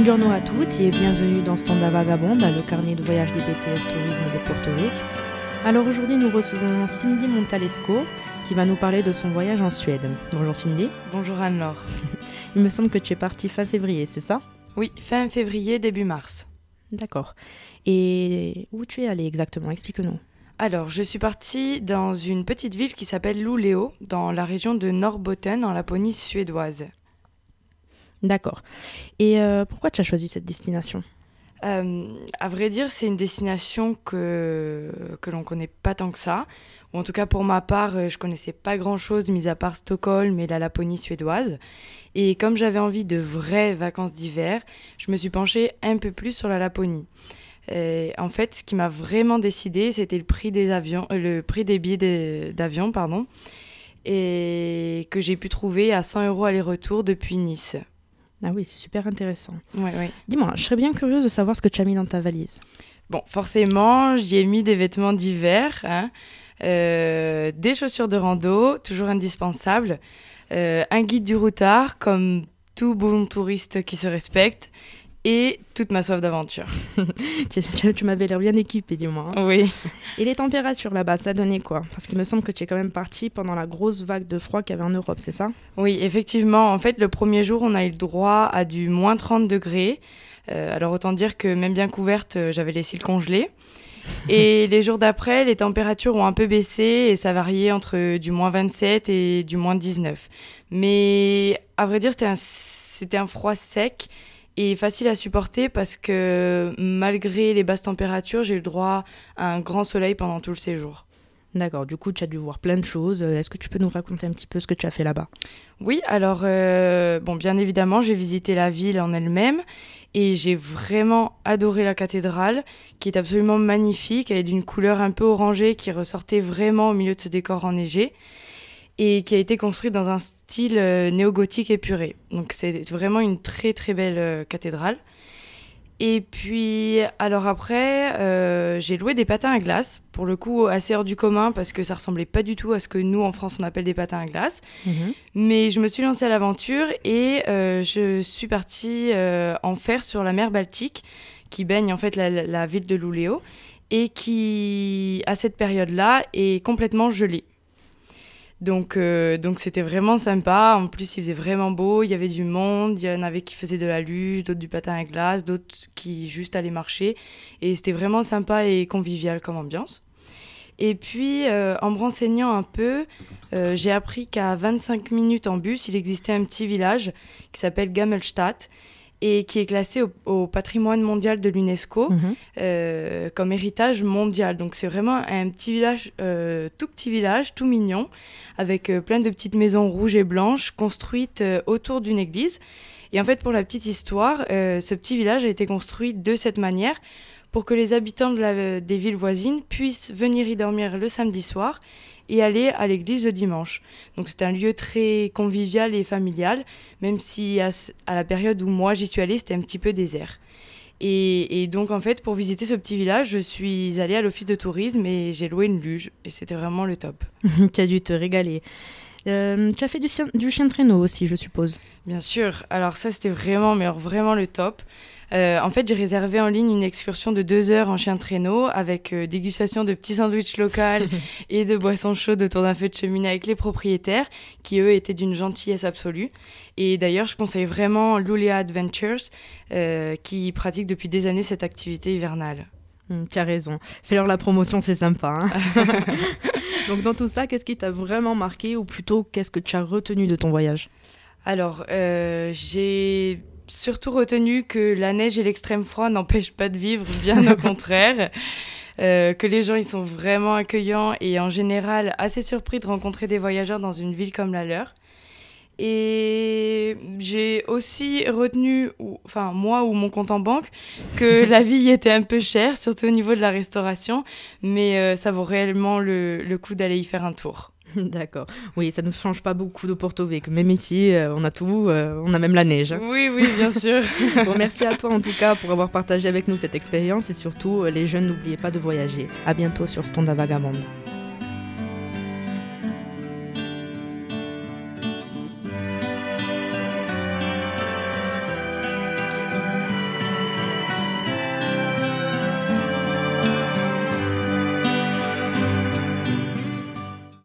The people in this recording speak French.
Bonjour à toutes et bienvenue dans Standa Vagabonda, le carnet de voyage des BTS Tourisme de Porto Rico. Alors aujourd'hui, nous recevons Cindy Montalesco qui va nous parler de son voyage en Suède. Bonjour Cindy. Bonjour Anne-Laure. Il me semble que tu es partie fin février, c'est ça? Oui, fin février, début mars. D'accord. Et où tu es allée exactement? Explique-nous. Alors, je suis partie dans une petite ville qui s'appelle Luleå, dans la région de Norrbotten, en Laponie suédoise. D'accord. Et euh, pourquoi tu as choisi cette destination? Euh, À vrai dire, c'est une destination que, que l'on connaît pas tant que ça. Ou en tout cas, pour ma part, euh, je connaissais pas grand-chose, mis à part Stockholm et la Laponie suédoise. Et comme j'avais envie de vraies vacances d'hiver, je me suis penchée un peu plus sur la Laponie. En fait, ce qui m'a vraiment décidé, c'était le prix des avions, le prix des billets d'avion, pardon, et que j'ai pu trouver à 100 euros aller-retour depuis Nice. Ah oui, c'est super intéressant. Ouais, ouais. Dis-moi, je serais bien curieuse de savoir ce que tu as mis dans ta valise. Bon, forcément, j'y ai mis des vêtements d'hiver, hein, euh, des chaussures de rando, toujours indispensables, euh, un guide du routard, comme tout bon touriste qui se respecte, et toute ma soif d'aventure. tu, m'avais l'air bien équipée, dis-moi. hein. Oui. Et les températures là-bas, ça donnait quoi? Parce qu'il me semble que tu es quand même partie pendant la grosse vague de froid qu'il y avait en Europe, c'est ça? Oui, effectivement. En fait, le premier jour, on a eu le droit à du moins 30 degrés. Euh, alors, autant dire que même bien couverte, euh, j'avais les cils congelés. Et les jours d'après, les températures ont un peu baissé et ça variait entre du moins 27 et du moins 19. Mais à vrai dire, c'était un, c'était un froid sec et facile à supporter parce que malgré les basses températures, j'ai eu le droit à un grand soleil pendant tout le séjour. D'accord, du coup tu as dû voir plein de choses. Euh, Est-ce que tu peux nous raconter un petit peu ce que tu as fait là-bas? Oui, alors, euh, bon, bien évidemment, j'ai visité la ville en elle-même et j'ai vraiment adoré la cathédrale qui est absolument magnifique. Elle est d'une couleur un peu orangée qui ressortait vraiment au milieu de ce décor enneigé et qui a été construite dans un style euh, néo-gothique épuré. Donc, c'est vraiment une très très belle euh, cathédrale. Et puis, alors après, euh, j'ai loué des patins à glace, pour le coup assez hors du commun parce que ça ressemblait pas du tout à ce que nous en France on appelle des patins à glace. Mais je me suis lancée à l'aventure et euh, je suis partie euh, en fer sur la mer Baltique, qui baigne en fait la ville de Luleå et qui, à cette période-là, est complètement gelée. Donc, euh, donc c'était vraiment sympa. En plus, il faisait vraiment beau. Il y avait du monde. Il y en avait qui faisaient de la luge, d'autres du patin à glace, d'autres qui juste allaient marcher. Et c'était vraiment sympa et convivial comme ambiance. Et puis, euh, en me renseignant un peu, euh, j'ai appris qu'à 25 minutes en bus, il existait un petit village qui s'appelle Gamelstadt et qui est classé au, au patrimoine mondial de l'UNESCO Mhm. euh, comme héritage mondial. Donc c'est vraiment un petit village, euh, tout petit village, tout mignon, avec euh, plein de petites maisons rouges et blanches construites autour d'une église. Et en fait, pour la petite histoire, ce petit village a été construit de cette manière pour que les habitants de la- des villes voisines puissent venir y dormir le samedi soir et aller à l'église le dimanche. Donc c'est un lieu très convivial et familial, même si à, à la période où moi j'y suis allée, c'était un petit peu désert. Et, et donc en fait, pour visiter ce petit village, je suis allée à l'office de tourisme et j'ai loué une luge et c'était vraiment le top. tu as dû te régaler. Euh, tu as fait du chien, du chien de traîneau aussi, je suppose. Bien sûr. Alors ça, c'était vraiment, mais alors vraiment le top. Euh, en fait, j'ai réservé en ligne une excursion de deux heures en chien de traîneau avec euh, dégustation de petits sandwichs locaux et de boissons chaudes autour d'un feu de cheminée avec les propriétaires qui, eux, étaient d'une gentillesse absolue. Et d'ailleurs, je conseille vraiment Luleå Adventures euh, qui pratique depuis des années cette activité hivernale. Hum, tu as raison. Fais-leur la promotion, c'est sympa. hein. Donc dans tout ça, qu'est-ce qui t'a vraiment marqué ou plutôt qu'est-ce que tu as retenu de ton voyage? Alors, j'ai surtout retenu que la neige et l'extrême froid n'empêchent pas de vivre, bien au contraire. Euh, que les gens ils sont vraiment accueillants et en général assez surpris de rencontrer des voyageurs dans une ville comme la leur. Et j'ai aussi retenu, ou- enfin moi ou mon compte en banque, que la vie y était un peu chère, surtout au niveau de la restauration, mais euh, ça vaut réellement le, le coup d'aller y faire un tour. D'accord. Oui, ça ne change pas beaucoup de Porto Vecchio. Même ici, euh, on a tout, euh, on a même la neige. hein. Oui, oui, bien sûr. Bon, merci à toi en tout cas pour avoir partagé avec nous cette expérience et surtout, euh, les jeunes, n'oubliez pas de voyager. À bientôt sur Stonda Vagabonde.